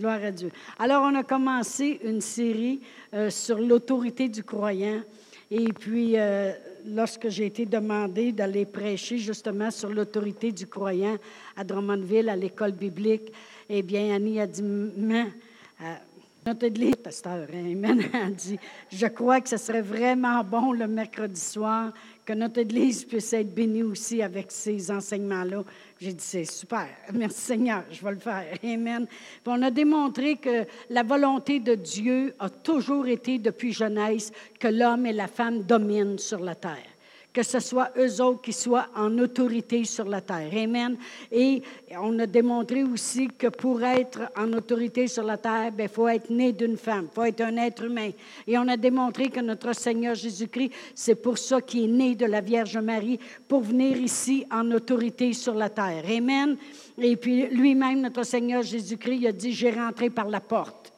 Gloire à Dieu. Alors, on a commencé une série euh, sur l'autorité du croyant. Et puis, euh, lorsque j'ai été demandé d'aller prêcher justement sur l'autorité du croyant à Drummondville, à l'école biblique, eh bien, Annie a dit, mais, euh, a dit, je crois que ce serait vraiment bon le mercredi soir que notre Église puisse être bénie aussi avec ces enseignements-là. J'ai dit, c'est super. Merci Seigneur, je vais le faire. Amen. On a démontré que la volonté de Dieu a toujours été depuis Genèse que l'homme et la femme dominent sur la terre que ce soit eux autres qui soient en autorité sur la terre. Amen. Et on a démontré aussi que pour être en autorité sur la terre, il ben, faut être né d'une femme, il faut être un être humain. Et on a démontré que notre Seigneur Jésus-Christ, c'est pour ça qu'il est né de la Vierge Marie, pour venir ici en autorité sur la terre. Amen. Et puis lui-même, notre Seigneur Jésus-Christ, il a dit, j'ai rentré par la porte.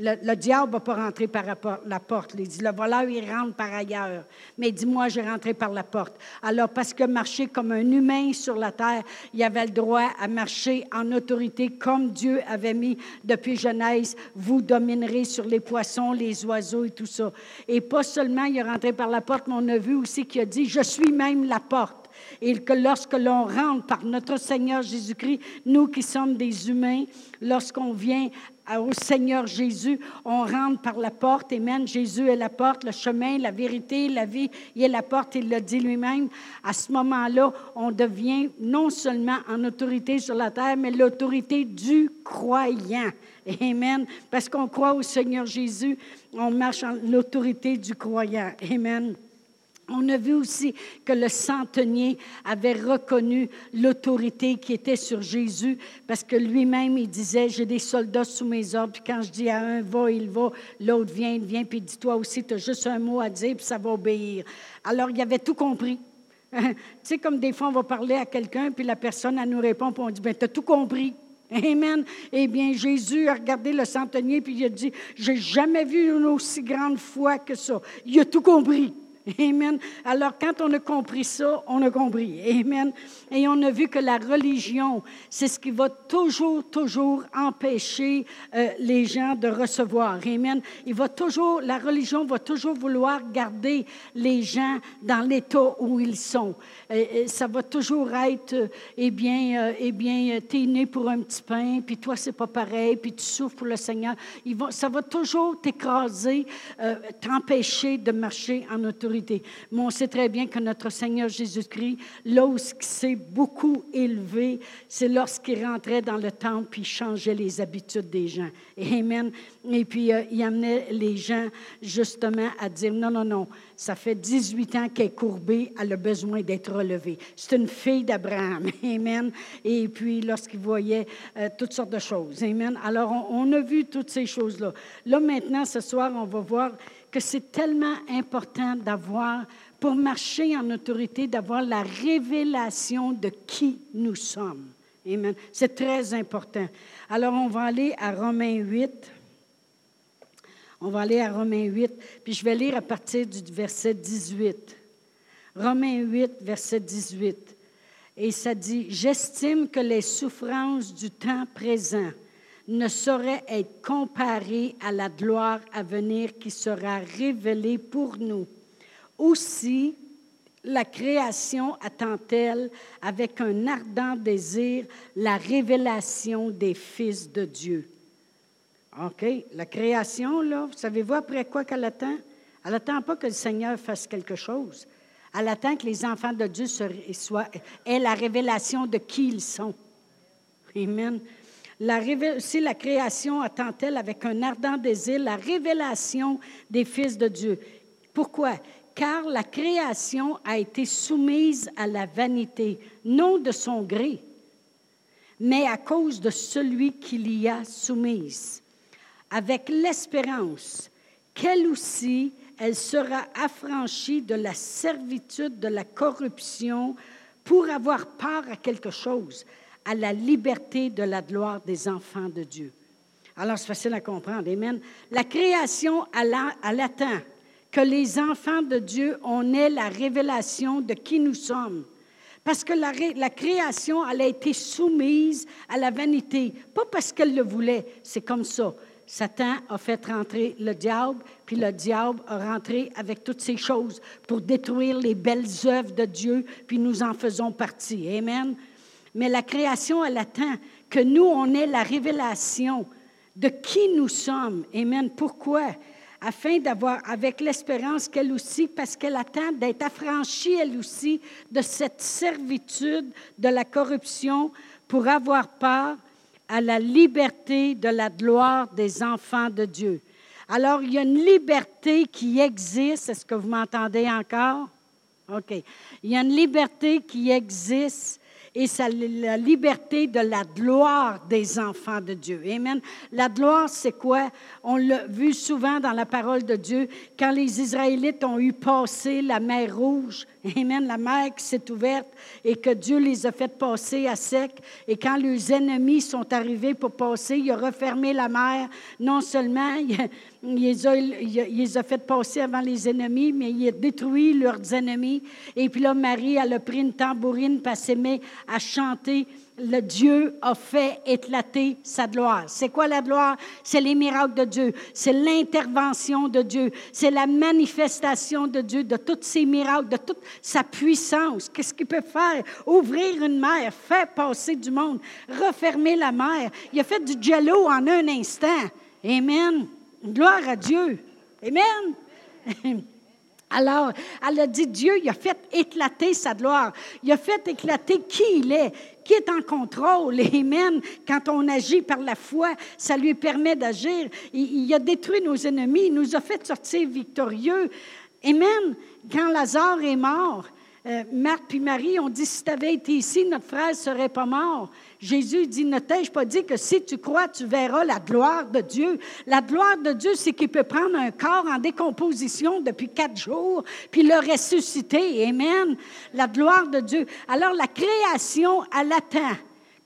Le, diable va pas rentrer par la porte. Il dit, le voleur, il rentre par ailleurs. Mais dis-moi, j'ai rentré par la porte. Alors, parce que marcher comme un humain sur la terre, il avait le droit à marcher en autorité comme Dieu avait mis depuis Genèse. Vous dominerez sur les poissons, les oiseaux et tout ça. Et pas seulement il est rentré par la porte, mais on a vu aussi qu'il a dit, je suis même la porte et que lorsque l'on rentre par notre Seigneur Jésus-Christ, nous qui sommes des humains, lorsqu'on vient au Seigneur Jésus, on rentre par la porte. Amen. Jésus est la porte, le chemin, la vérité, la vie. Il est la porte, il l'a dit lui-même. À ce moment-là, on devient non seulement en autorité sur la terre, mais l'autorité du croyant. Amen. Parce qu'on croit au Seigneur Jésus, on marche en l'autorité du croyant. Amen. On a vu aussi que le centenier avait reconnu l'autorité qui était sur Jésus parce que lui-même, il disait, j'ai des soldats sous mes ordres, puis quand je dis à un, va, il va, l'autre vient, il vient, puis dis-toi aussi, tu as juste un mot à dire, puis ça va obéir. Alors, il avait tout compris. tu sais, comme des fois, on va parler à quelqu'un, puis la personne, elle nous répond, puis on dit, ben, tu as tout compris. Amen. Eh bien, Jésus a regardé le centenier, puis il a dit, j'ai jamais vu une aussi grande foi que ça. Il a tout compris. Amen. Alors, quand on a compris ça, on a compris. Amen. Et on a vu que la religion, c'est ce qui va toujours, toujours empêcher euh, les gens de recevoir. Amen. Il va toujours, la religion va toujours vouloir garder les gens dans l'état où ils sont. Ça va toujours être, euh, eh bien, euh, eh bien, t'es né pour un petit pain, puis toi, c'est pas pareil, puis tu souffres pour le Seigneur. Ça va toujours t'écraser, t'empêcher de marcher en autorité mais on sait très bien que notre Seigneur Jésus-Christ, là où s'est beaucoup élevé, c'est lorsqu'il rentrait dans le temple puis changeait les habitudes des gens. Amen. Et puis, euh, il amenait les gens justement à dire, non, non, non, ça fait 18 ans qu'elle est courbée, elle a besoin d'être relevée. C'est une fille d'Abraham. Amen. Et puis, lorsqu'il voyait euh, toutes sortes de choses. Amen. Alors, on a vu toutes ces choses-là. Là, maintenant, ce soir, on va voir que c'est tellement important d'avoir, pour marcher en autorité, d'avoir la révélation de qui nous sommes. Amen. C'est très important. Alors, on va aller à Romains 8. On va aller à Romains 8, puis je vais lire à partir du verset 18. Romains 8, verset 18. Et ça dit, J'estime que les souffrances du temps présent ne saurait être comparé à la gloire à venir qui sera révélée pour nous. Aussi, la création attend-elle avec un ardent désir la révélation des fils de Dieu. OK, la création, là, savez-vous après quoi qu'elle attend? Elle n'attend pas que le Seigneur fasse quelque chose. Elle attend que les enfants de Dieu soient, aient la révélation de qui ils sont. Amen. Si la création attend-elle avec un ardent désir la révélation des fils de Dieu. Pourquoi? Car la création a été soumise à la vanité, non de son gré, mais à cause de celui qui l'y a soumise, avec l'espérance qu'elle aussi, elle sera affranchie de la servitude de la corruption pour avoir part à quelque chose, à la liberté de la gloire des enfants de Dieu. Alors, c'est facile à comprendre. Amen. La création, elle attend que les enfants de Dieu, on ait la révélation de qui nous sommes. Parce que la, la, création, elle a été soumise à la vanité. Pas parce qu'elle le voulait, c'est comme ça. Satan a fait rentrer le diable, puis le diable a rentré avec toutes ces choses pour détruire les belles œuvres de Dieu, puis nous en faisons partie. Amen. Mais la création, elle attend que nous, on ait la révélation de qui nous sommes. Amen. Pourquoi? Afin d'avoir, avec l'espérance qu'elle aussi, parce qu'elle attend d'être affranchie, elle aussi, de cette servitude de la corruption pour avoir part à la liberté de la gloire des enfants de Dieu. Alors, il y a une liberté qui existe. Est-ce que vous m'entendez encore? OK. Il y a une liberté qui existe et c'est la liberté de la gloire des enfants de Dieu. Amen. La gloire, c'est quoi? On l'a vu souvent dans la parole de Dieu, quand les Israélites ont eu passé la mer Rouge, Amen. La mer qui s'est ouverte et que Dieu les a fait passer à sec. Et quand leurs ennemis sont arrivés pour passer, il a refermé la mer. Non seulement il les a fait passer avant les ennemis, mais il a détruit leurs ennemis. Et puis là, Marie, elle a pris une tambourine, puis elle à chanter le Dieu a fait éclater sa gloire. C'est quoi la gloire? C'est les miracles de Dieu. C'est l'intervention de Dieu. C'est la manifestation de Dieu, de tous ses miracles, de toute sa puissance. Qu'est-ce qu'il peut faire? Ouvrir une mer, faire passer du monde, refermer la mer. Il a fait du jello en un instant. Amen. Gloire à Dieu. Amen. Alors, elle a dit, Dieu, il a fait éclater sa gloire. Il a fait éclater qui il est, qui est en contrôle. Amen. Quand on agit par la foi, ça lui permet d'agir. Il, a détruit nos ennemis, il nous a fait sortir victorieux. Amen. Quand Lazare est mort, euh, Marthe puis Marie ont dit, si tu avais été ici, notre frère ne serait pas mort. Jésus dit, ne t'ai-je pas dit que si tu crois, tu verras la gloire de Dieu? La gloire de Dieu, c'est qu'il peut prendre un corps en décomposition depuis quatre jours, puis le ressusciter. Amen. La gloire de Dieu. Alors la création, elle attend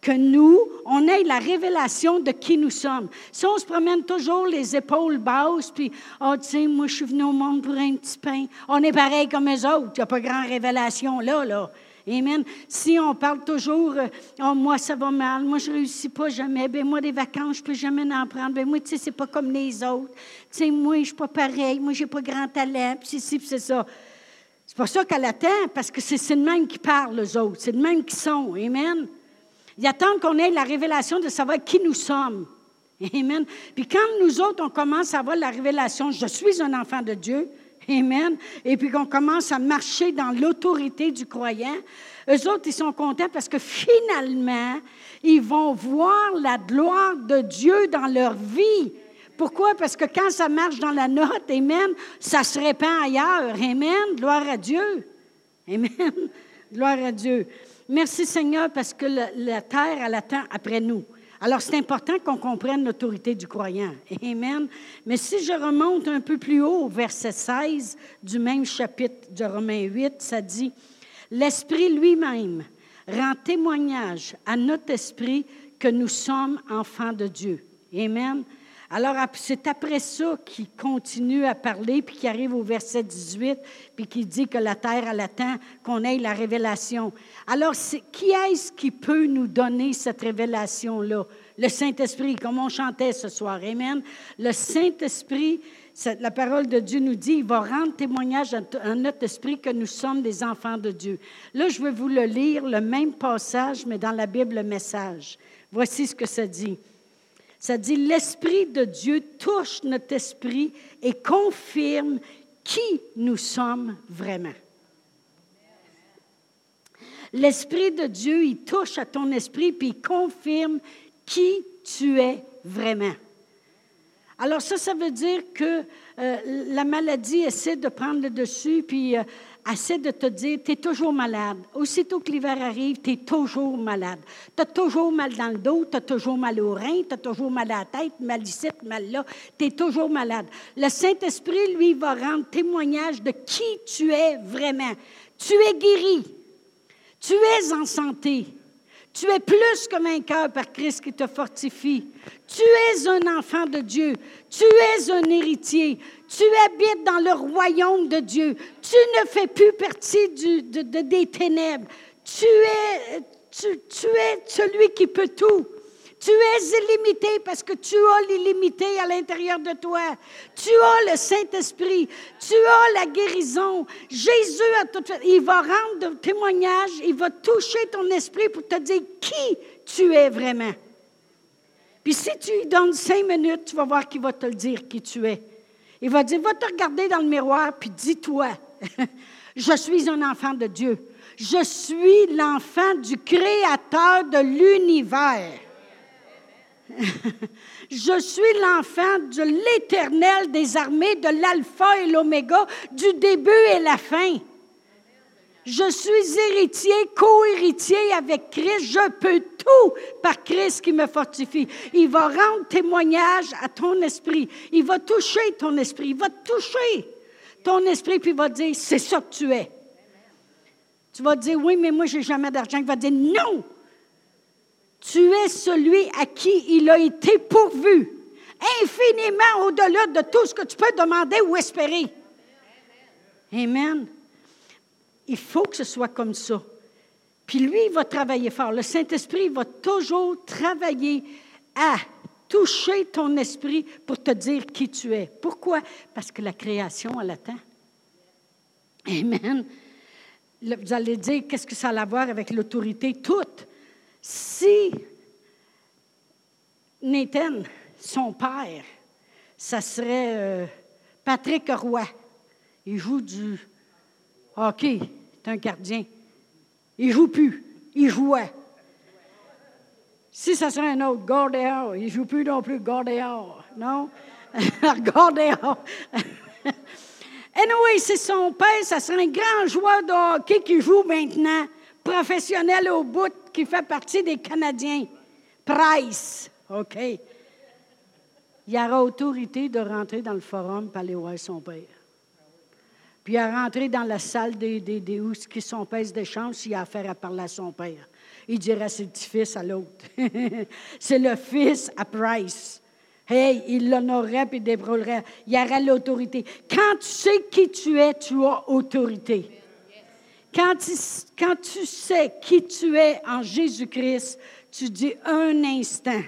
que nous, on ait la révélation de qui nous sommes. Si on se promène toujours les épaules basses, puis, oh, tu sais, moi, je suis venu au monde pour un petit pain, on est pareil comme eux autres, il n'y a pas grand révélation là, là. Amen. Si on parle toujours, oh, moi, ça va mal, moi, je ne réussis pas jamais, ben moi, des vacances, je ne peux jamais en prendre, ben moi, tu sais, c'est pas comme les autres. Tu sais, moi, je ne suis pas pareil, moi, je n'ai pas grand talent, puis c'est puis ça. C'est pas ça qu'elle attend, parce que c'est de même qui parlent, les autres. C'est de même qui sont. Amen. Ils attendent qu'on ait la révélation de savoir qui nous sommes. Amen. Puis quand nous autres, on commence à avoir la révélation, je suis un enfant de Dieu, Amen. Et puis qu'on commence à marcher dans l'autorité du croyant, eux autres, ils sont contents parce que finalement, ils vont voir la gloire de Dieu dans leur vie. Pourquoi? Parce que quand ça marche dans la note, Amen, ça se répand ailleurs. Amen. Gloire à Dieu. Amen. Gloire à Dieu. Merci Seigneur parce que la, terre, elle attend après nous. Alors, c'est important qu'on comprenne l'autorité du croyant. Amen. Mais si je remonte un peu plus haut, au verset 16 du même chapitre de Romains 8, ça dit, L'Esprit lui-même rend témoignage à notre esprit que nous sommes enfants de Dieu. Amen. Alors, c'est après ça qu'il continue à parler, puis qu'il arrive au verset 18, puis qu'il dit que la terre, elle attend qu'on ait la révélation. Alors, qui est-ce qui peut nous donner cette révélation-là? Le Saint-Esprit, comme on chantait ce soir. Amen. Le Saint-Esprit, la parole de Dieu nous dit, il va rendre témoignage à notre esprit que nous sommes des enfants de Dieu. Là, je vais vous le lire, le même passage, mais dans la Bible, le message. Voici ce que ça dit. Ça dit, l'Esprit de Dieu touche notre esprit et confirme qui nous sommes vraiment. L'Esprit de Dieu, il touche à ton esprit, puis il confirme qui tu es vraiment. Alors ça, ça veut dire que euh, la maladie essaie de prendre le dessus, puis euh, essaie de te dire, tu es toujours malade. Aussitôt que l'hiver arrive, tu es toujours malade. Tu as toujours mal dans le dos, tu as toujours mal au rein, tu as toujours mal à la tête, mal ici, mal là. Tu es toujours malade. Le Saint-Esprit, lui, va rendre témoignage de qui tu es vraiment. Tu es guéri. Tu es en santé. Tu es plus que vainqueur par Christ qui te fortifie. Tu es un enfant de Dieu. Tu es un héritier. Tu habites dans le royaume de Dieu. Tu ne fais plus partie des ténèbres. Tu es, tu es celui qui peut tout. Tu es illimité parce que tu as l'illimité à l'intérieur de toi. Tu as le Saint-Esprit. Tu as la guérison. Jésus, a tout il va rendre témoignage. Il va toucher ton esprit pour te dire qui tu es vraiment. Puis si tu lui donnes cinq minutes, tu vas voir qu'il va te le dire qui tu es. Il va dire, va te regarder dans le miroir, puis dis-toi, je suis un enfant de Dieu. Je suis l'enfant du Créateur de l'univers. Je suis l'enfant de l'Éternel des armées, de l'Alpha et l'Oméga, du début et la fin. Je suis héritier, co-héritier avec Christ. Je peux tout par Christ qui me fortifie. Il va rendre témoignage à ton esprit. Il va toucher ton esprit. Il va toucher ton esprit, puis il va dire, c'est ça que tu es. Tu vas dire, oui, mais moi, j'ai jamais d'argent. Il va dire, non, tu es celui à qui il a été pourvu, infiniment au-delà de tout ce que tu peux demander ou espérer. Amen. Il faut que ce soit comme ça. Puis lui, il va travailler fort. Le Saint-Esprit va toujours travailler à toucher ton esprit pour te dire qui tu es. Pourquoi? Parce que la création, elle attend. Amen. Vous allez dire, qu'est-ce que ça a à voir avec l'autorité? Toute. Si Nathan, son père, ça serait euh, Patrick Roy. Il joue du hockey, c'est un gardien. Il joue plus, il jouait. Si ça serait un autre, Gordéor, il joue plus non plus, Gordéor, non? Gordéor. anyway, c'est son père, ça serait un grand joueur de hockey qui joue maintenant, professionnel au bout, qui fait partie des Canadiens. Price, OK. Il aura autorité de rentrer dans le forum pour aller voir son père. Puis il a rentré dans la salle des, des, des où son père d'échange s'il a affaire à parler à son père. Il dirait c'est le petit-fils à l'autre. c'est le fils à Price. Hey, il l'honorerait puis débrouillerait. Il aurait l'autorité. Quand tu sais qui tu es, tu as autorité. Quand tu, sais qui tu es en Jésus-Christ, tu dis un instant,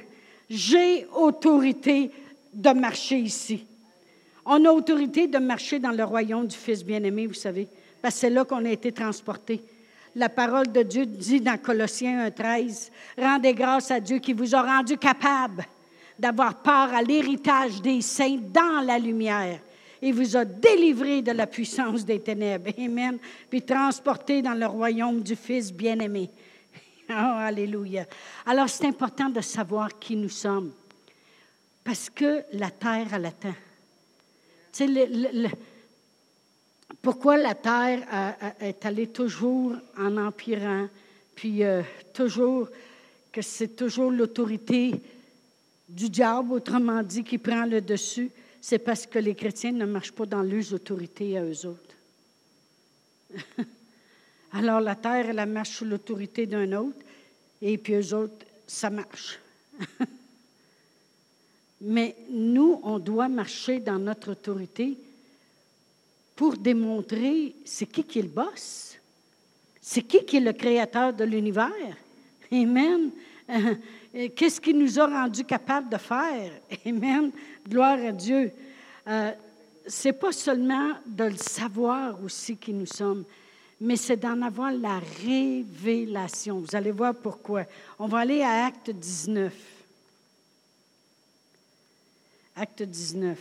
j'ai autorité de marcher ici. On a autorité de marcher dans le royaume du Fils bien-aimé, vous savez, parce que c'est là qu'on a été transporté. La parole de Dieu dit dans Colossiens 1.13, Rendez grâce à Dieu qui vous a rendu capable d'avoir part à l'héritage des saints dans la lumière il vous a délivré de la puissance des ténèbres. Amen. Puis transporté dans le royaume du Fils bien-aimé. Oh, alléluia. Alors, c'est important de savoir qui nous sommes. Parce que la terre, elle attend. Tu sais, pourquoi la terre est allée toujours en empirant, puis euh, toujours que c'est toujours l'autorité du diable, autrement dit, qui prend le dessus? C'est parce que les chrétiens ne marchent pas dans leurs autorités à eux autres. Alors la terre, elle marche sous l'autorité d'un autre, et puis eux autres, ça marche. Mais nous, on doit marcher dans notre autorité pour démontrer c'est qui qui est le boss, c'est qui qui est le créateur de l'univers. Amen. Qu'est-ce qui nous a rendus capables de faire? Amen. Gloire à Dieu. Euh, c'est pas seulement de le savoir aussi qui nous sommes, mais c'est d'en avoir la révélation. Vous allez voir pourquoi. On va aller à Acte 19. Acte 19.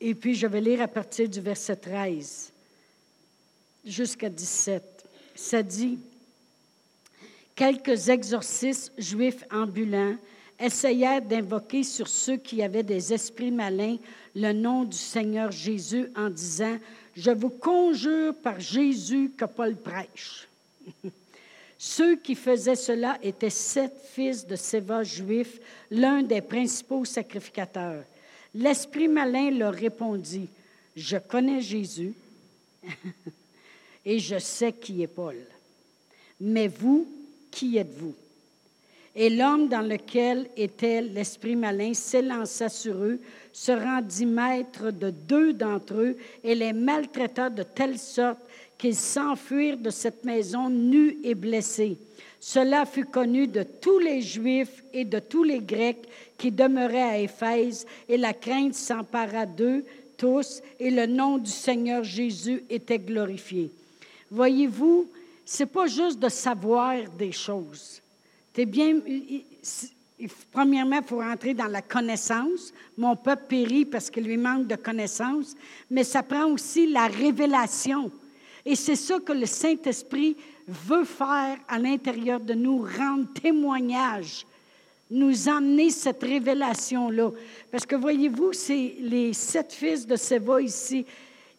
Et puis, je vais lire à partir du verset 13 jusqu'à 17. Ça dit, quelques exorcistes juifs ambulants essayèrent d'invoquer sur ceux qui avaient des esprits malins le nom du Seigneur Jésus en disant, Je vous conjure par Jésus que Paul prêche. Ceux qui faisaient cela étaient sept fils de Séva juifs, l'un des principaux sacrificateurs. L'esprit malin leur répondit, Je connais Jésus et je sais qui est Paul. Mais vous, qui êtes-vous? Et l'homme dans lequel était l'esprit malin s'élança sur eux, se rendit maître de deux d'entre eux et les maltraita de telle sorte qu'ils s'enfuirent de cette maison nus et blessés. Cela fut connu de tous les Juifs et de tous les Grecs qui demeuraient à Éphèse, et la crainte s'empara d'eux tous, et le nom du Seigneur Jésus était glorifié. Voyez-vous, c'est pas juste de savoir des choses. Es bien, premièrement, il faut rentrer dans la connaissance. Mon peuple périt parce qu'il lui manque de connaissance, mais ça prend aussi la révélation. Et c'est ça que le Saint-Esprit veut faire à l'intérieur de nous, rendre témoignage, nous emmener cette révélation-là. Parce que voyez-vous, c'est les sept fils de Séva ici,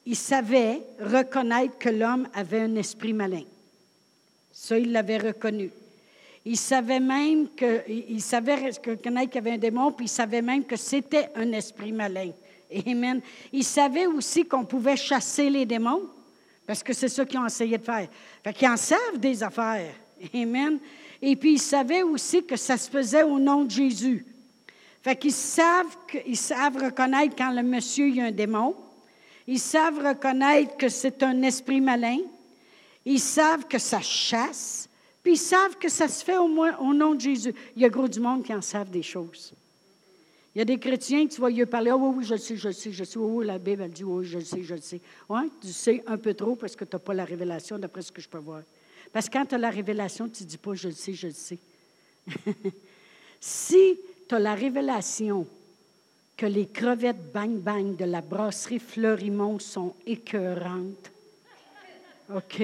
ils savaient reconnaître que l'homme avait un esprit malin. Ça, ils l'avaient reconnu. Ils savaient même que, ils qu'il y avait un démon, puis ils savaient même que c'était un esprit malin. Amen. Ils savaient aussi qu'on pouvait chasser les démons. Parce que c'est ça qu'ils ont essayé de faire. Fait qu'ils en savent des affaires. Amen. Et puis, ils savaient aussi que ça se faisait au nom de Jésus. Fait qu'ils savent, qu'ils savent reconnaître quand le monsieur y a un démon. Ils savent reconnaître que c'est un esprit malin. Ils savent que ça chasse. Puis ils savent que ça se fait au, moins, au nom de Jésus. Il y a gros du monde qui en savent des choses. Il y a des chrétiens, tu vois, ils parler, oh, oui, oui, je le sais, je le sais, je sais. Oh, la Bible, elle dit, oui, je le sais, je le sais. Oui, tu sais un peu trop parce que tu n'as pas la révélation d'après ce que je peux voir. Parce que quand tu as la révélation, tu ne dis pas, je le sais, je le sais. si tu as la révélation que les crevettes bang-bang de la brasserie Fleurimont sont écœurantes, OK?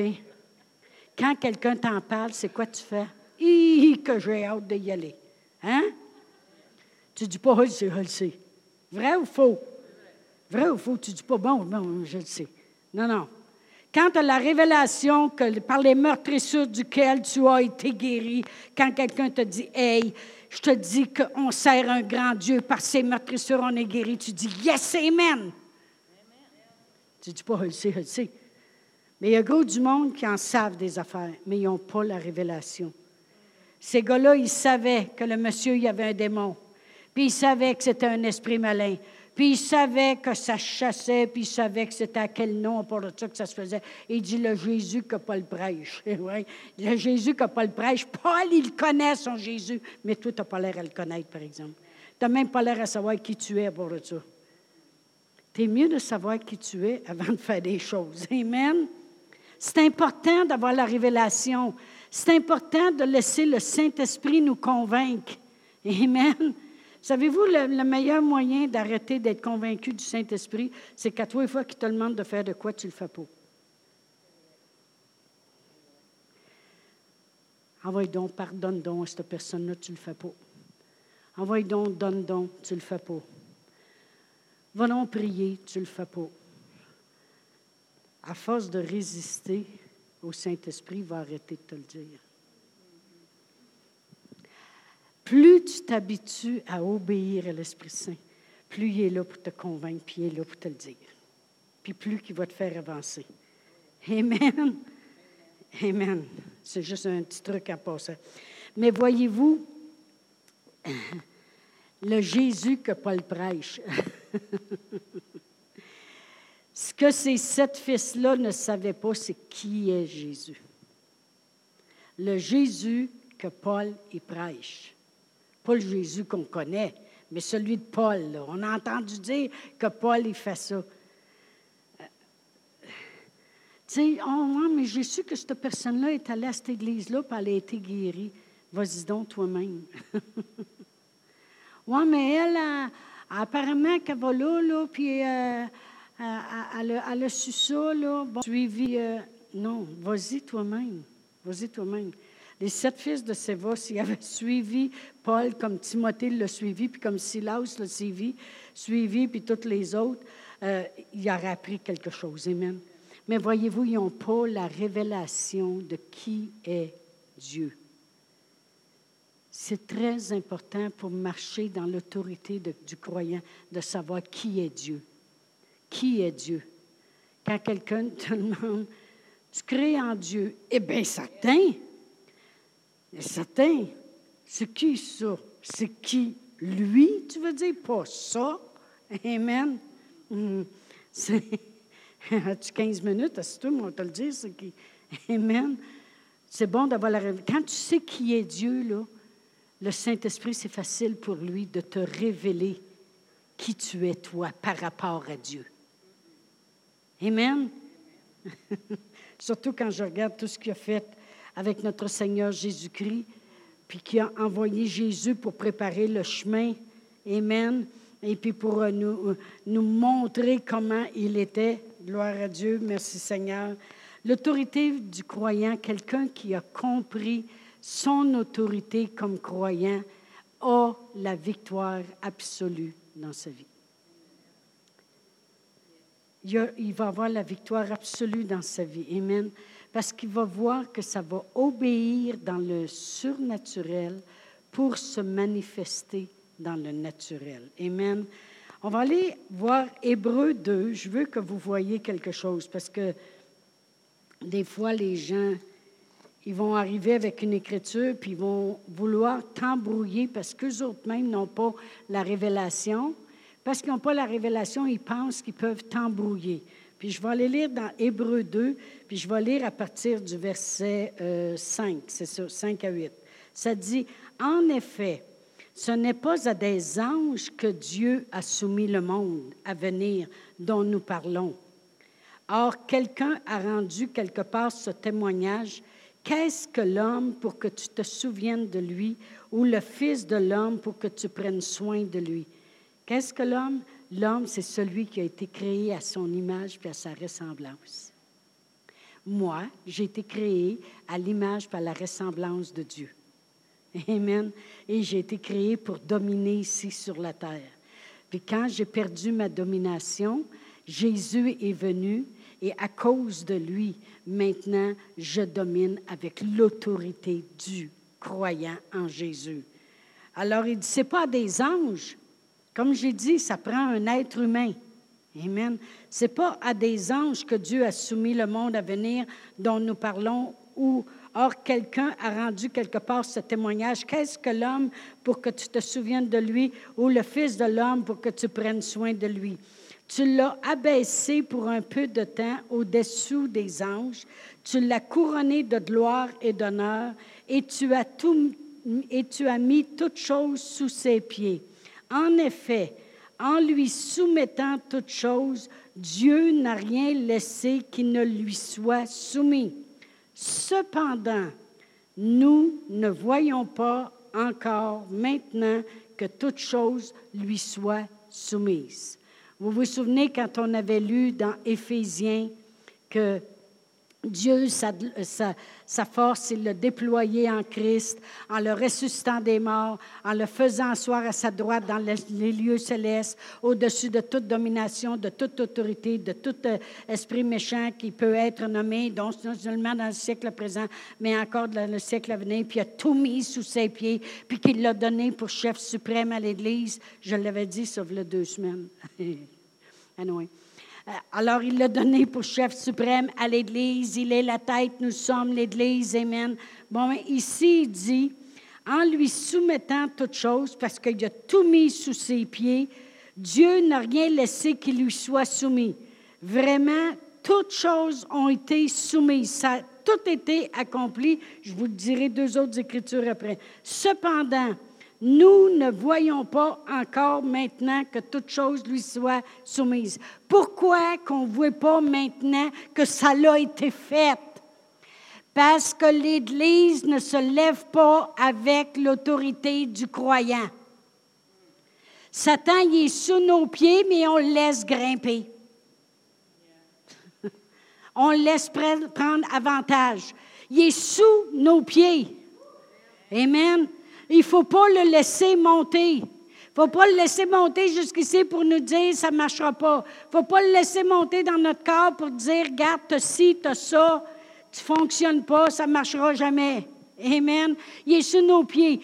Quand quelqu'un t'en parle, c'est quoi tu fais? Hi, que j'ai hâte d'y aller. Hein? Tu dis pas, je le Vrai ou faux? Vrai ou faux? Tu dis pas, bon, bon, je le sais. Non, non. Quand tu as la révélation que par les meurtrissures duquel tu as été guéri, quand quelqu'un te dit, hey, je te dis qu'on sert un grand Dieu, par ces meurtrissures on est guéri, tu dis, yes, amen. Tu dis pas, je le sais. Mais il y a gros du monde qui en savent des affaires, mais ils n'ont pas la révélation. Ces gars-là, ils savaient que le monsieur, il y avait un démon. Puis il savait que c'était un esprit malin. Puis il savait que ça chassait, puis il savait que c'était à quel nom, pour ça que ça se faisait. Il dit le Jésus que Paul prêche. ouais. Le Jésus que Paul prêche. Paul, il connaît son Jésus, mais toi, tu n'as pas l'air à le connaître, par exemple. Tu n'as même pas l'air à savoir qui tu es pour ça. Tu es mieux de savoir qui tu es avant de faire des choses. Amen. C'est important d'avoir la révélation. C'est important de laisser le Saint-Esprit nous convaincre. Amen. Savez-vous, le, meilleur moyen d'arrêter d'être convaincu du Saint-Esprit, c'est qu'à toi, une fois qu'il te demande de faire de quoi, tu le fais pas. Envoie donc, pardonne donc à cette personne-là, tu le fais pas. Envoie donc, donne donc, tu le fais pas. Va donc prier, tu le fais pas. À force de résister au Saint-Esprit, il va arrêter de te le dire plus tu t'habitues à obéir à l'Esprit Saint, plus il est là pour te convaincre, puis il est là pour te le dire. Puis plus il va te faire avancer. Amen. Amen. C'est juste un petit truc à passer. Mais voyez-vous, le Jésus que Paul prêche, ce que ces sept fils-là ne savaient pas, c'est qui est Jésus. Le Jésus que Paul y prêche. Pas le Jésus qu'on connaît, mais celui de Paul. On a entendu dire que Paul, il fait ça. Euh, tu sais, oh, mais j'ai su que cette personne-là est allée à cette église-là, puis elle a été guérie. Vas-y donc toi-même. oui, mais elle, apparemment qu'elle va là, là puis euh, a, su ça, là. Bon, suivi. Euh, non, vas-y toi-même. Vas-y toi-même. Les sept fils de Séva, s'ils avaient suivi Paul comme Timothée l'a suivi, puis comme Silas l'a suivi, suivi, puis toutes les autres, euh, il aurait appris quelque chose. Amen. Mais voyez-vous, ils n'ont pas la révélation de qui est Dieu. C'est très important pour marcher dans l'autorité du croyant de savoir qui est Dieu. Qui est Dieu? Quand quelqu'un te demande, tu crées en Dieu, eh bien, certain, certain. C'est qui ça? C'est qui? Lui, tu veux dire? Pas ça. Amen. Hmm. As-tu 15 minutes? C'est tout, moi, te le dire. C'est qui... Amen. C'est bon d'avoir la révélation. Quand tu sais qui est Dieu, le Saint-Esprit, c'est facile pour lui de te révéler qui tu es, toi, par rapport à Dieu. Amen. Surtout quand je regarde tout ce qu'il a fait avec notre Seigneur Jésus-Christ, puis qui a envoyé Jésus pour préparer le chemin. Amen. Et puis pour euh, nous, euh, nous montrer comment il était. Gloire à Dieu. Merci Seigneur. L'autorité du croyant, quelqu'un qui a compris son autorité comme croyant, a la victoire absolue dans sa vie. Il, va avoir la victoire absolue dans sa vie. Amen. Parce qu'il va voir que ça va obéir dans le surnaturel pour se manifester dans le naturel. Amen. On va aller voir Hébreu 2. Je veux que vous voyez quelque chose parce que des fois, les gens, ils vont arriver avec une écriture, puis ils vont vouloir t'embrouiller parce qu'eux autres même n'ont pas la révélation. Parce qu'ils n'ont pas la révélation, ils pensent qu'ils peuvent t'embrouiller. Puis je vais aller lire dans Hébreu 2, puis je vais lire à partir du verset 5, euh, c'est ça, 5 à 8. Ça dit, en effet, ce n'est pas à des anges que Dieu a soumis le monde à venir dont nous parlons. Or, quelqu'un a rendu quelque part ce témoignage. Qu'est-ce que l'homme pour que tu te souviennes de lui ou le Fils de l'homme pour que tu prennes soin de lui? Qu'est-ce que l'homme? L'homme, c'est celui qui a été créé à son image et à sa ressemblance. Moi, j'ai été créé à l'image et à la ressemblance de Dieu. Amen. Et j'ai été créé pour dominer ici sur la terre. Puis quand j'ai perdu ma domination, Jésus est venu et à cause de lui, maintenant, je domine avec l'autorité du croyant en Jésus. Alors, il dit, ce pas des anges. Comme j'ai dit, ça prend un être humain. Amen. Ce n'est pas à des anges que Dieu a soumis le monde à venir dont nous parlons, ou or quelqu'un a rendu quelque part ce témoignage. Qu'est-ce que l'homme pour que tu te souviennes de lui, ou le Fils de l'homme pour que tu prennes soin de lui? Tu l'as abaissé pour un peu de temps au-dessous des anges. Tu l'as couronné de gloire et d'honneur et et tu as mis toutes choses sous ses pieds. En effet, en lui soumettant toutes choses, Dieu n'a rien laissé qui ne lui soit soumis. Cependant, nous ne voyons pas encore maintenant que toutes choses lui soient soumises. Vous vous souvenez quand on avait lu dans Éphésiens que Dieu, sa, force, il l'a déployé en Christ, en le ressuscitant des morts, en le faisant asseoir à sa droite dans les, lieux célestes, au-dessus de toute domination, de toute autorité, de tout euh, esprit méchant qui peut être nommé, non seulement dans le siècle présent, mais encore dans le siècle à venir, puis il a tout mis sous ses pieds, puis qu'il l'a donné pour chef suprême à l'Église. Je l'avais dit, sauf le deux semaines. Euh, alors, il l'a donné pour chef suprême à l'Église. Il est la tête, nous sommes l'Église. Amen. Bon, ici, il dit, en lui soumettant toutes choses, parce qu'il a tout mis sous ses pieds, Dieu n'a rien laissé qui lui soit soumis. Vraiment, toutes choses ont été soumises. Ça a tout été accompli. Je vous dirai deux autres écritures après. Cependant, nous ne voyons pas encore maintenant que toute chose lui soit soumise. Pourquoi qu'on ne voit pas maintenant que ça l'a été fait? Parce que l'Église ne se lève pas avec l'autorité du croyant. Satan, il est sous nos pieds, mais on le laisse grimper. on le laisse prendre avantage. Il est sous nos pieds. Amen. Il ne faut pas le laisser monter. Il ne faut pas le laisser monter jusqu'ici pour nous dire ça ne marchera pas. Il ne faut pas le laisser monter dans notre corps pour dire regarde, tu as ci, tu ça, tu ne fonctionnes pas, ça ne marchera jamais. Amen. Il est sous nos pieds.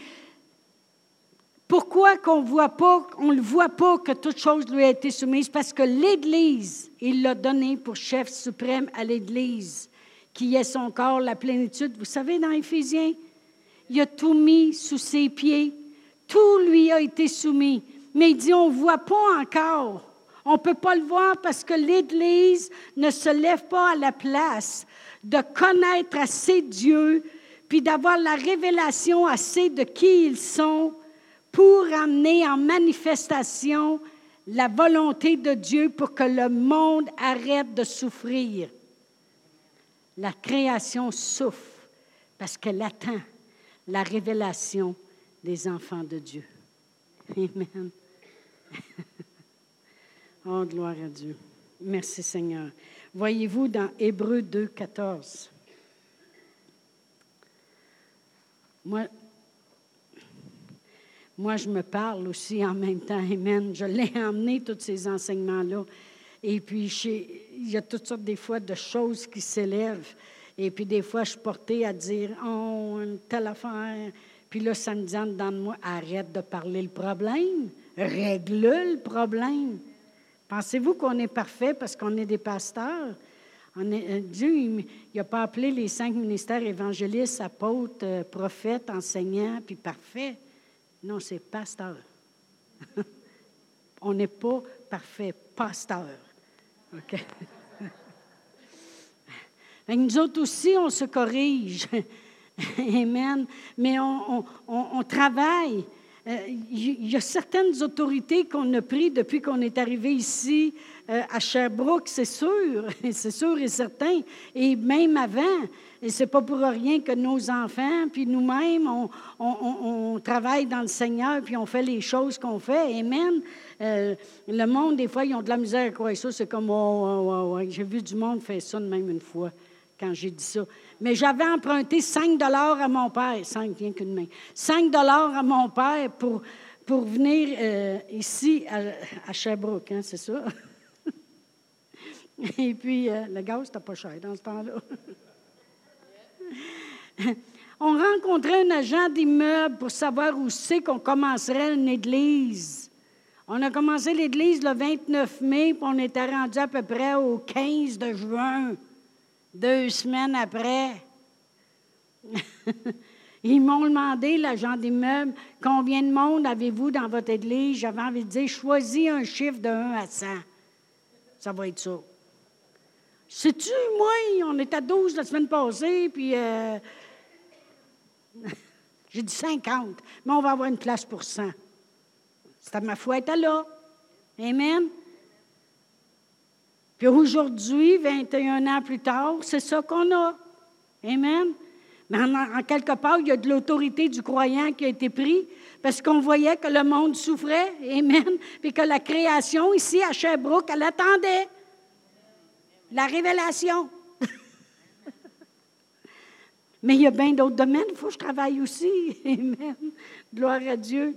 Pourquoi qu'on voit on ne voit pas que toute chose lui a été soumise? Parce que l'Église, il l'a donné pour chef suprême à l'Église, qui est son corps, la plénitude. Vous savez, dans Éphésiens, il a tout mis sous ses pieds. Tout lui a été soumis. Mais il dit, on ne voit pas encore. On ne peut pas le voir parce que l'Église ne se lève pas à la place de connaître assez Dieu, puis d'avoir la révélation assez de qui ils sont pour amener en manifestation la volonté de Dieu pour que le monde arrête de souffrir. La création souffre parce qu'elle attend la révélation des enfants de Dieu. Amen. Oh, gloire à Dieu. Merci Seigneur. Voyez-vous dans Hébreu 2, 14. Moi, moi, je me parle aussi en même temps. Amen. Je l'ai emmené, tous ces enseignements-là. Et puis, il y a toutes sortes des fois de choses qui s'élèvent. Et puis, des fois, je suis portée à dire, oh, une telle affaire. Puis là, ça me dit en dedans de moi, arrête de parler le problème. Règle le problème. Pensez-vous qu'on est parfait parce qu'on est des pasteurs? Euh, Dieu, il n'a pas appelé les cinq ministères évangélistes, apôtres, euh, prophètes, enseignants, puis parfaits. Non, c'est pasteur. on n'est pas parfait, pasteur. OK? Nous autres aussi, on se corrige. Amen. Mais on travaille. Euh, il y a certaines autorités qu'on a prises depuis qu'on est arrivé ici euh, à Sherbrooke, c'est sûr, c'est sûr et certain, et même avant. Et c'est pas pour rien que nos enfants, puis nous-mêmes, on, travaille dans le Seigneur, puis on fait les choses qu'on fait. Amen. Euh, le monde, des fois, ils ont de la misère à croire ça. C'est comme, oh, oh, oh, j'ai vu du monde faire ça de même une fois quand j'ai dit ça. Mais j'avais emprunté 5 dollars à mon père, 5, rien qu'une main, 5 dollars à mon père pour, pour venir euh, ici à, à Sherbrooke, hein, c'est ça? Et puis, euh, le gaz, c'était pas cher dans ce temps-là. On rencontrait un agent d'immeuble pour savoir où c'est qu'on commencerait une église. On a commencé l'église le 29 mai, puis on était rendu à peu près au 15 de juin. Deux semaines après, ils m'ont demandé, l'agent d'immeuble, combien de monde avez-vous dans votre église? J'avais envie de dire, choisis un chiffre de 1 à 100. Ça va être ça. Sais-tu, moi, on était à 12 la semaine passée, puis euh, j'ai dit 50, mais on va avoir une place pour 100. C'était ma foi, était là. Amen. Puis aujourd'hui, 21 ans plus tard, c'est ça qu'on a. Amen. Mais en, quelque part, il y a de l'autorité du croyant qui a été pris parce qu'on voyait que le monde souffrait. Amen. Puis que la création ici à Sherbrooke, elle attendait la révélation. Mais il y a bien d'autres domaines, il faut que je travaille aussi. Amen. Gloire à Dieu.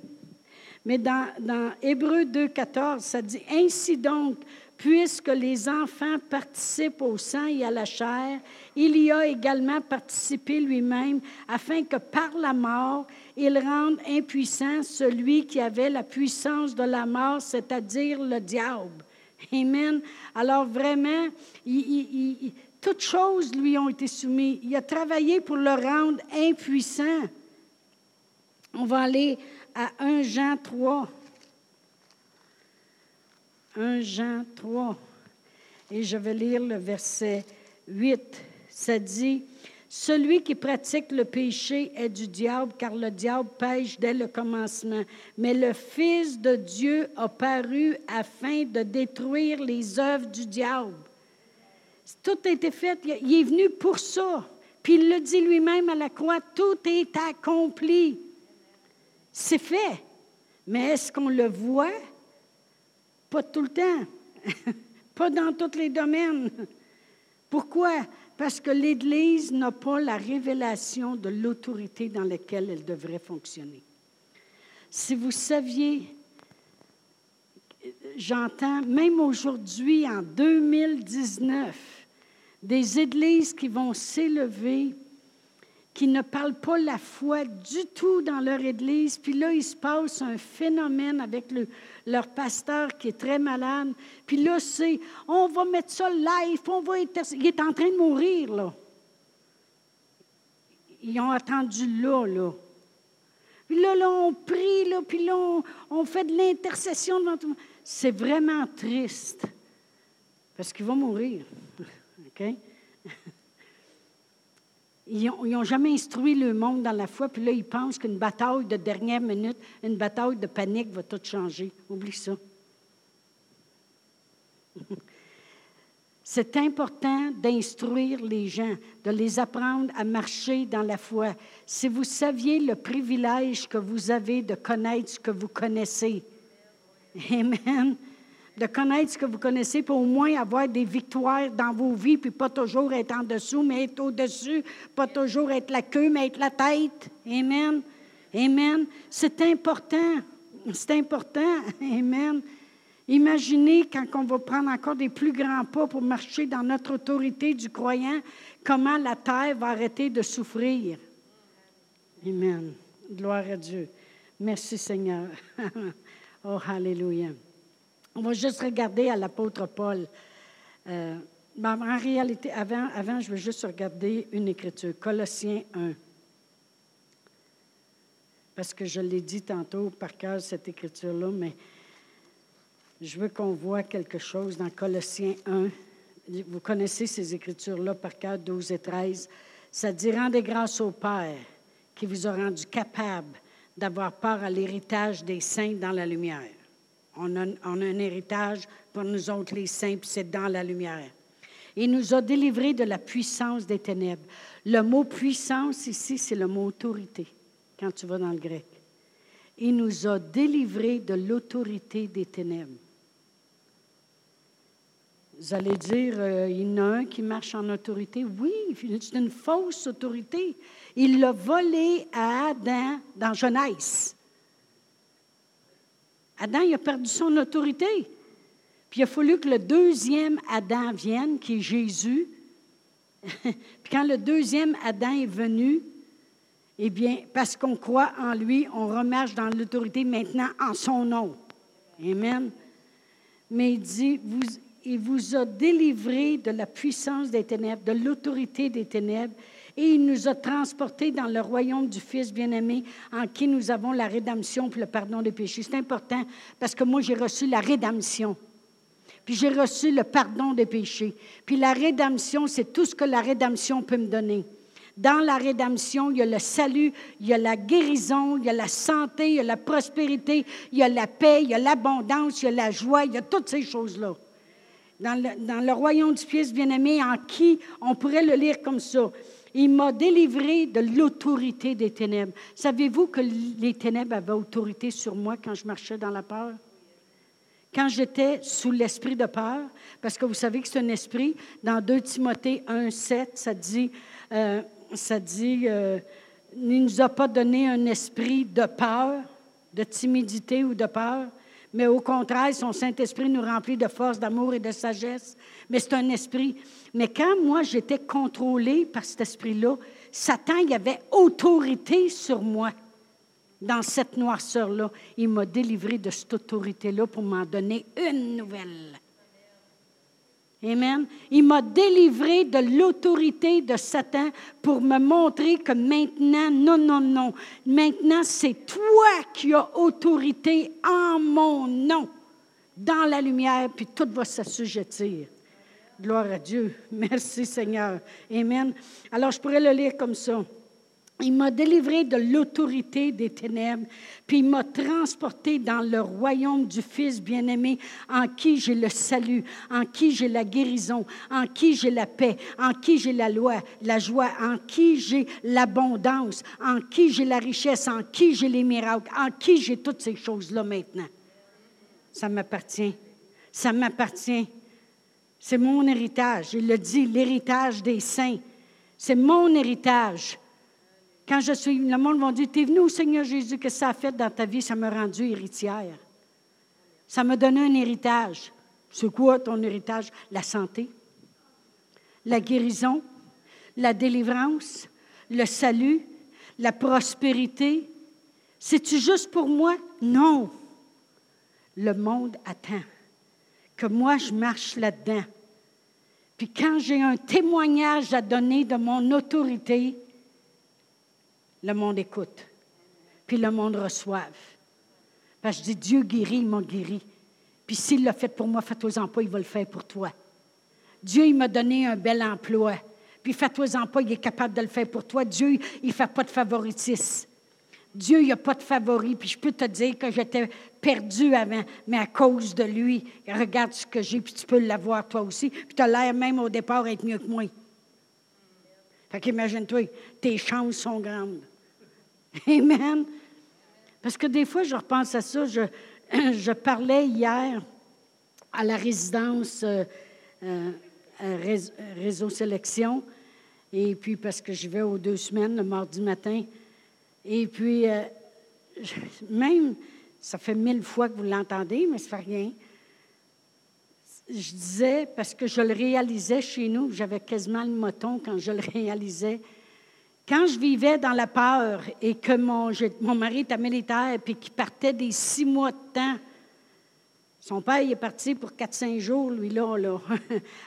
Mais dans, dans Hébreu 2, 14, ça dit Ainsi donc, puisque les enfants participent au sang et à la chair, il y a également participé lui-même, afin que par la mort, il rende impuissant celui qui avait la puissance de la mort, c'est-à-dire le diable. Amen. Alors vraiment, toutes choses lui ont été soumises. Il a travaillé pour le rendre impuissant. On va aller à 1 Jean 3. 1 Jean 3. Et je vais lire le verset 8. Ça dit, Celui qui pratique le péché est du diable, car le diable pêche dès le commencement. Mais le Fils de Dieu a paru afin de détruire les œuvres du diable. Tout a été fait, il est venu pour ça. Puis il le dit lui-même à la croix, tout est accompli. C'est fait. Mais est-ce qu'on le voit? Pas tout le temps. pas dans tous les domaines. Pourquoi? Parce que l'Église n'a pas la révélation de l'autorité dans laquelle elle devrait fonctionner. Si vous saviez, j'entends même aujourd'hui, en 2019, des églises qui vont s'élever qui ne parlent pas la foi du tout dans leur Église. Puis là, il se passe un phénomène avec le, leur pasteur qui est très malade. Puis là, c'est, on va mettre ça live, on va. Il est en train de mourir, là. Ils ont attendu là, là. Puis là, là, on prie, là, puis là, on, on fait de l'intercession devant tout le monde. C'est vraiment triste. Parce qu'il va mourir. OK? Ils n'ont jamais instruit le monde dans la foi, puis là, ils pensent qu'une bataille de dernière minute, une bataille de panique va tout changer. Oublie ça. C'est important d'instruire les gens, de les apprendre à marcher dans la foi. Si vous saviez le privilège que vous avez de connaître ce que vous connaissez, Amen de connaître ce que vous connaissez, pour au moins avoir des victoires dans vos vies, puis pas toujours être en dessous, mais être au-dessus, pas toujours être la queue, mais être la tête. Amen. Amen. C'est important. C'est important. Amen. Imaginez quand on va prendre encore des plus grands pas pour marcher dans notre autorité du croyant, comment la terre va arrêter de souffrir. Amen. Gloire à Dieu. Merci Seigneur. oh, Alléluia. On va juste regarder à l'apôtre Paul. Euh, en réalité, avant, avant, je vais juste regarder une écriture, Colossiens 1. Parce que je l'ai dit tantôt par cœur, cette écriture-là, mais je veux qu'on voit quelque chose dans Colossiens 1. Vous connaissez ces écritures-là par cœur, 12 et 13. Ça dit Rendez grâce au Père qui vous a rendu capable d'avoir part à l'héritage des saints dans la lumière. On a, un héritage pour nous autres, les saints, c'est dans la lumière. Il nous a délivrés de la puissance des ténèbres. Le mot puissance ici, c'est le mot autorité, quand tu vas dans le grec. Il nous a délivrés de l'autorité des ténèbres. Vous allez dire, euh, il y en a un qui marche en autorité. Oui, c'est une fausse autorité. Il l'a volé à Adam dans Genèse. Adam, il a perdu son autorité. Puis il a fallu que le deuxième Adam vienne, qui est Jésus. Puis quand le deuxième Adam est venu, eh bien, parce qu'on croit en lui, on remarche dans l'autorité maintenant en son nom. Amen. Mais il dit, vous, il vous a délivré de la puissance des ténèbres, de l'autorité des ténèbres, et il nous a transportés dans le royaume du Fils bien-aimé, en qui nous avons la rédemption pour le pardon des péchés. C'est important parce que moi, j'ai reçu la rédemption. Puis j'ai reçu le pardon des péchés. Puis la rédemption, c'est tout ce que la rédemption peut me donner. Dans la rédemption, il y a le salut, il y a la guérison, il y a la santé, il y a la prospérité, il y a la paix, il y a l'abondance, il y a la joie, il y a toutes ces choses-là. Dans le, dans le royaume du Fils bien-aimé, en qui on pourrait le lire comme ça. Il m'a délivré de l'autorité des ténèbres. Savez-vous que les ténèbres avaient autorité sur moi quand je marchais dans la peur? Quand j'étais sous l'esprit de peur, parce que vous savez que c'est un esprit, dans 2 Timothée 1, 7, ça dit, euh, euh, il ne nous a pas donné un esprit de peur, de timidité ou de peur, mais au contraire, son Saint-Esprit nous remplit de force, d'amour et de sagesse. Mais c'est un esprit. Mais quand moi, j'étais contrôlée par cet esprit-là, Satan, il avait autorité sur moi dans cette noirceur-là. Il m'a délivré de cette autorité-là pour m'en donner une nouvelle. Amen. Il m'a délivré de l'autorité de Satan pour me montrer que maintenant, non, non, non, maintenant c'est toi qui as autorité en mon nom dans la lumière, puis tout va s'assujettir. Gloire à Dieu. Merci Seigneur. Amen. Alors je pourrais le lire comme ça. Il m'a délivré de l'autorité des ténèbres, puis il m'a transporté dans le royaume du Fils bien-aimé, en qui j'ai le salut, en qui j'ai la guérison, en qui j'ai la paix, en qui j'ai la loi, la joie, en qui j'ai l'abondance, en qui j'ai la richesse, en qui j'ai les miracles, en qui j'ai toutes ces choses-là maintenant. Ça m'appartient. Ça m'appartient. C'est mon héritage. Il le dit, l'héritage des saints. C'est mon héritage. Quand je suis, le monde m'a dit, t'es venu au Seigneur Jésus, que ça a fait dans ta vie? Ça m'a rendu héritière. Ça m'a donné un héritage. C'est quoi ton héritage? La santé, la guérison, la délivrance, le salut, la prospérité. C'est-tu juste pour moi? Non. Le monde attend que moi je marche là-dedans. Puis quand j'ai un témoignage à donner de mon autorité, le monde écoute. puis le monde reçoive. Parce que je dis, Dieu guérit, il m'a guéri. Puis s'il l'a fait pour moi, fais-toi-en pas, il va le faire pour toi. Dieu, il m'a donné un bel emploi. Puis fais-toi-en pas, il est capable de le faire pour toi. Dieu, il ne fait pas de favoritisme. Dieu, il n'y a pas de favori. Puis je peux te dire que j'étais perdu avant, mais à cause de lui, regarde ce que j'ai, puis tu peux l'avoir toi aussi. Puis tu as l'air même au départ être mieux que moi. Fait qu'imagine-toi, tes chances sont grandes. Amen. Parce que des fois, je repense à ça. Je, parlais hier à la résidence euh, euh, Réseau Sélection, et puis parce que je vais aux deux semaines, le mardi matin. Et puis, euh, même, ça fait mille fois que vous l'entendez, mais ça fait rien. Je disais, parce que je le réalisais chez nous, j'avais quasiment le moton quand je le réalisais. Quand je vivais dans la peur et que mon, mon mari était militaire et qu'il partait des six mois de temps, son père il est parti pour 4-5 jours, lui, là, là,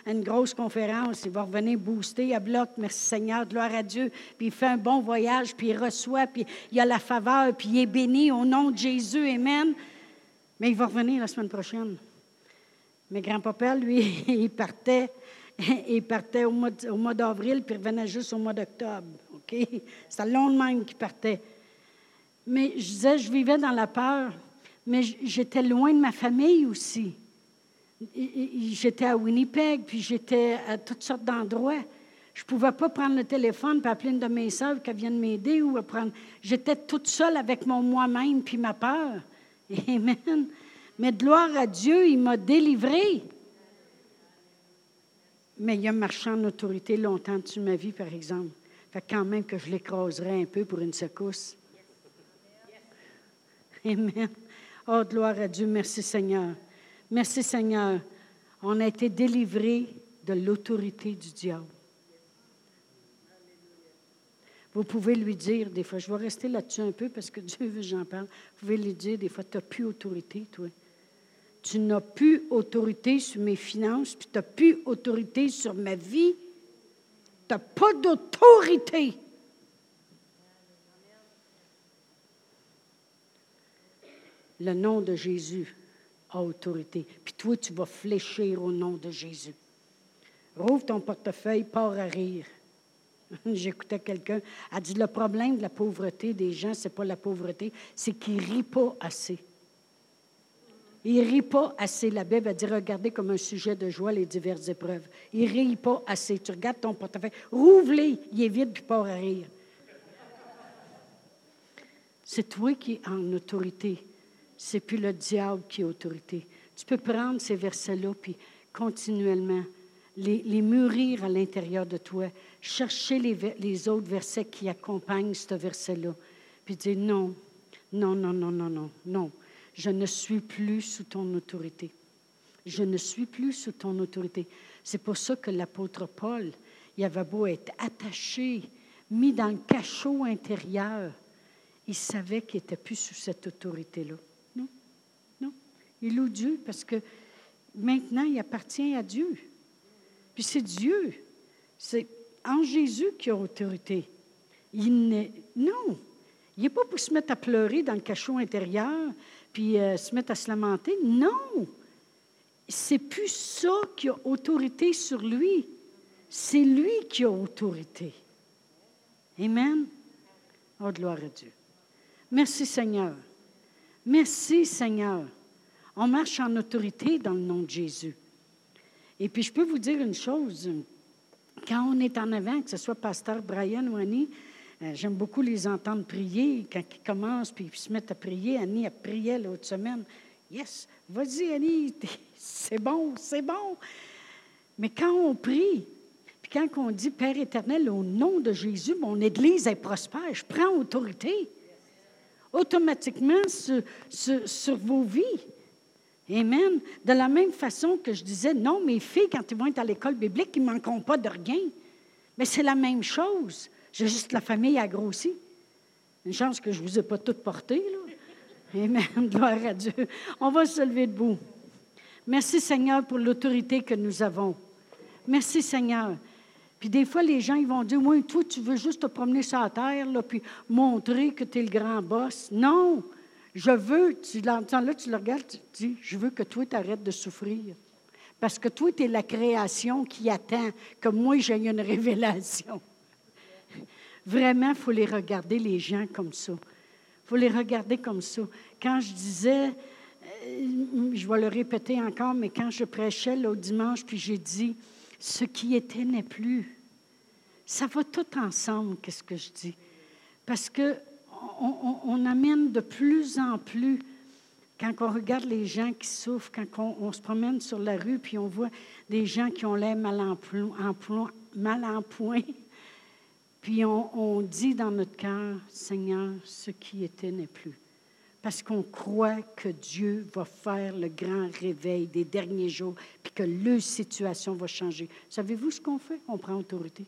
à une grosse conférence. Il va revenir booster à bloc, merci Seigneur, gloire à Dieu. Puis il fait un bon voyage, puis il reçoit, puis il a la faveur, puis il est béni au nom de Jésus, Amen. Mais il va revenir la semaine prochaine. Mais grand-papa, lui, il partait, il partait au mois, d'avril, puis il revenait juste au mois d'octobre. OK? C'est le long de même qu'il partait. Mais je disais, je vivais dans la peur mais j'étais loin de ma famille aussi. J'étais à Winnipeg, puis j'étais à toutes sortes d'endroits. Je ne pouvais pas prendre le téléphone et appeler une de mes sœurs qui vienne m'aider ou prendre. J'étais toute seule avec mon moi-même puis ma peur. Amen. Mais gloire à Dieu, il m'a délivré. Mais il a marché en autorité longtemps dessus ma vie, par exemple. Fait quand même que je l'écraserais un peu pour une secousse. Amen. Oh, gloire à Dieu. Merci Seigneur. Merci Seigneur. On a été délivrés de l'autorité du diable. Vous pouvez lui dire des fois, je vais rester là-dessus un peu parce que Dieu veut que j'en parle. Vous pouvez lui dire des fois, tu n'as plus autorité, toi. Tu n'as plus autorité sur mes finances, puis tu n'as plus autorité sur ma vie. Tu n'as pas d'autorité. le nom de Jésus a autorité. Puis toi, tu vas fléchir au nom de Jésus. Rouvre ton portefeuille, pars à rire. J'écoutais quelqu'un, a dit le problème de la pauvreté des gens, c'est pas la pauvreté, c'est qu'ils rient pas assez. Ils rient pas assez. La Bible a dit regardez comme un sujet de joie les diverses épreuves. Ils rient pas assez. Tu regardes ton portefeuille, rouvre-les, il est vide, puis pars à rire. C'est toi qui es en autorité c'est plus le diable qui a autorité. Tu peux prendre ces versets-là, puis continuellement les, les, mûrir à l'intérieur de toi, chercher les, les autres versets qui accompagnent ce verset-là, puis dire non, non, non, non, non, non, non, je ne suis plus sous ton autorité. Je ne suis plus sous ton autorité. C'est pour ça que l'apôtre Paul, il avait beau être attaché, mis dans le cachot intérieur, il savait qu'il n'était plus sous cette autorité-là. Il loue Dieu parce que maintenant, il appartient à Dieu. Puis c'est Dieu. C'est en Jésus qui a autorité. Il n'est, non, il n'est pas pour se mettre à pleurer dans le cachot intérieur, puis euh, se mettre à se lamenter. Non, c'est plus ça qui a autorité sur lui. C'est lui qui a autorité. Amen. Oh, gloire à Dieu. Merci Seigneur. Merci Seigneur. On marche en autorité dans le nom de Jésus. Et puis, je peux vous dire une chose. Quand on est en avant, que ce soit pasteur Brian ou Annie, j'aime beaucoup les entendre prier. Quand ils commencent, puis ils se mettent à prier. Annie a prié l'autre semaine. Yes, vas-y, Annie, c'est bon, c'est bon. Mais quand on prie, puis quand on dit Père éternel, au nom de Jésus, mon Église est prospère, je prends autorité automatiquement sur vos vies. Amen. De la même façon que je disais, non, mes filles, quand ils vont être à l'école biblique, ils ne manqueront pas de rien. Mais c'est la même chose. J'ai juste la famille a grossi. Une chance que je ne vous ai pas toutes portées, là. Amen. Gloire à Dieu. On va se lever debout. Merci, Seigneur, pour l'autorité que nous avons. Merci, Seigneur. Puis des fois, les gens, ils vont dire, oui, toi, tu veux juste te promener sur la terre, là, puis montrer que tu es le grand boss. Non, je veux, tu l'entends là, tu le regardes, tu dis, je veux que toi, tu arrêtes de souffrir. Parce que toi, tu es la création qui attend que moi, j'ai une révélation. Vraiment, il faut les regarder, les gens, comme ça. Il faut les regarder comme ça. Quand je disais, euh, je vais le répéter encore, mais quand je prêchais le dimanche, puis j'ai dit, ce qui était n'est plus. Ça va tout ensemble, qu'est-ce que je dis? Parce que on, amène de plus en plus, quand on regarde les gens qui souffrent, quand on, se promène sur la rue, puis on voit des gens qui ont l'air mal en, mal en point, puis on, dit dans notre cœur, Seigneur, ce qui était n'est plus. Parce qu'on croit que Dieu va faire le grand réveil des derniers jours, puis que leur situation va changer. Savez-vous ce qu'on fait? On prend autorité.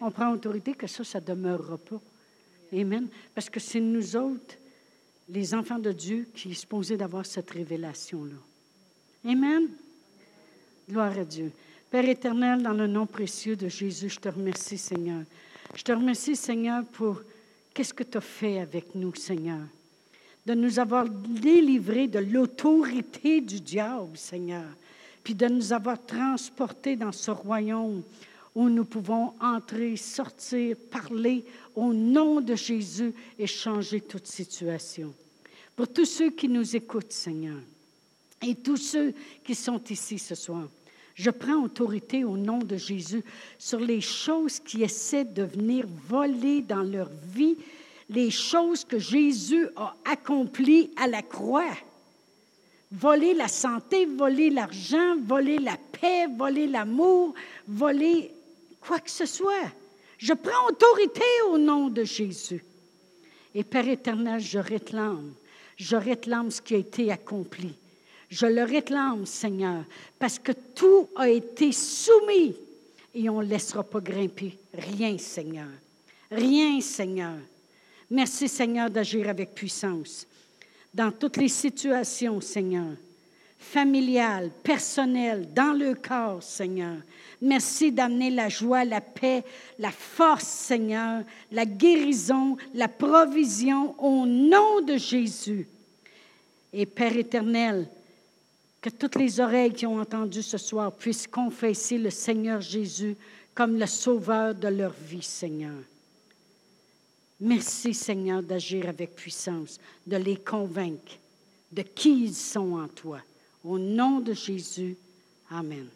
On prend autorité que ça, ça ne demeurera pas. Amen. Parce que c'est nous autres, les enfants de Dieu, qui sommes supposés d'avoir cette révélation-là. Amen. Gloire à Dieu. Père éternel, dans le nom précieux de Jésus, je te remercie, Seigneur. Je te remercie, Seigneur, pour qu'est-ce que tu as fait avec nous, Seigneur. De nous avoir délivrés de l'autorité du diable, Seigneur. Puis de nous avoir transportés dans ce royaume où nous pouvons entrer, sortir, parler au nom de Jésus et changer toute situation. Pour tous ceux qui nous écoutent, Seigneur, et tous ceux qui sont ici ce soir, je prends autorité au nom de Jésus sur les choses qui essaient de venir voler dans leur vie, les choses que Jésus a accomplies à la croix. Voler la santé, voler l'argent, voler la paix, voler l'amour, voler quoi que ce soit. Je prends autorité au nom de Jésus. Et Père éternel, je réclame, je réclame ce qui a été accompli. Je le réclame, Seigneur, parce que tout a été soumis et on ne laissera pas grimper rien, Seigneur. Rien, Seigneur. Merci, Seigneur, d'agir avec puissance dans toutes les situations, Seigneur, familiales, personnelles, dans le corps, Seigneur. Merci d'amener la joie, la paix, la force, Seigneur, la guérison, la provision au nom de Jésus. Et Père éternel, que toutes les oreilles qui ont entendu ce soir puissent confesser le Seigneur Jésus comme le sauveur de leur vie, Seigneur. Merci, Seigneur, d'agir avec puissance, de les convaincre de qui ils sont en toi. Au nom de Jésus, Amen.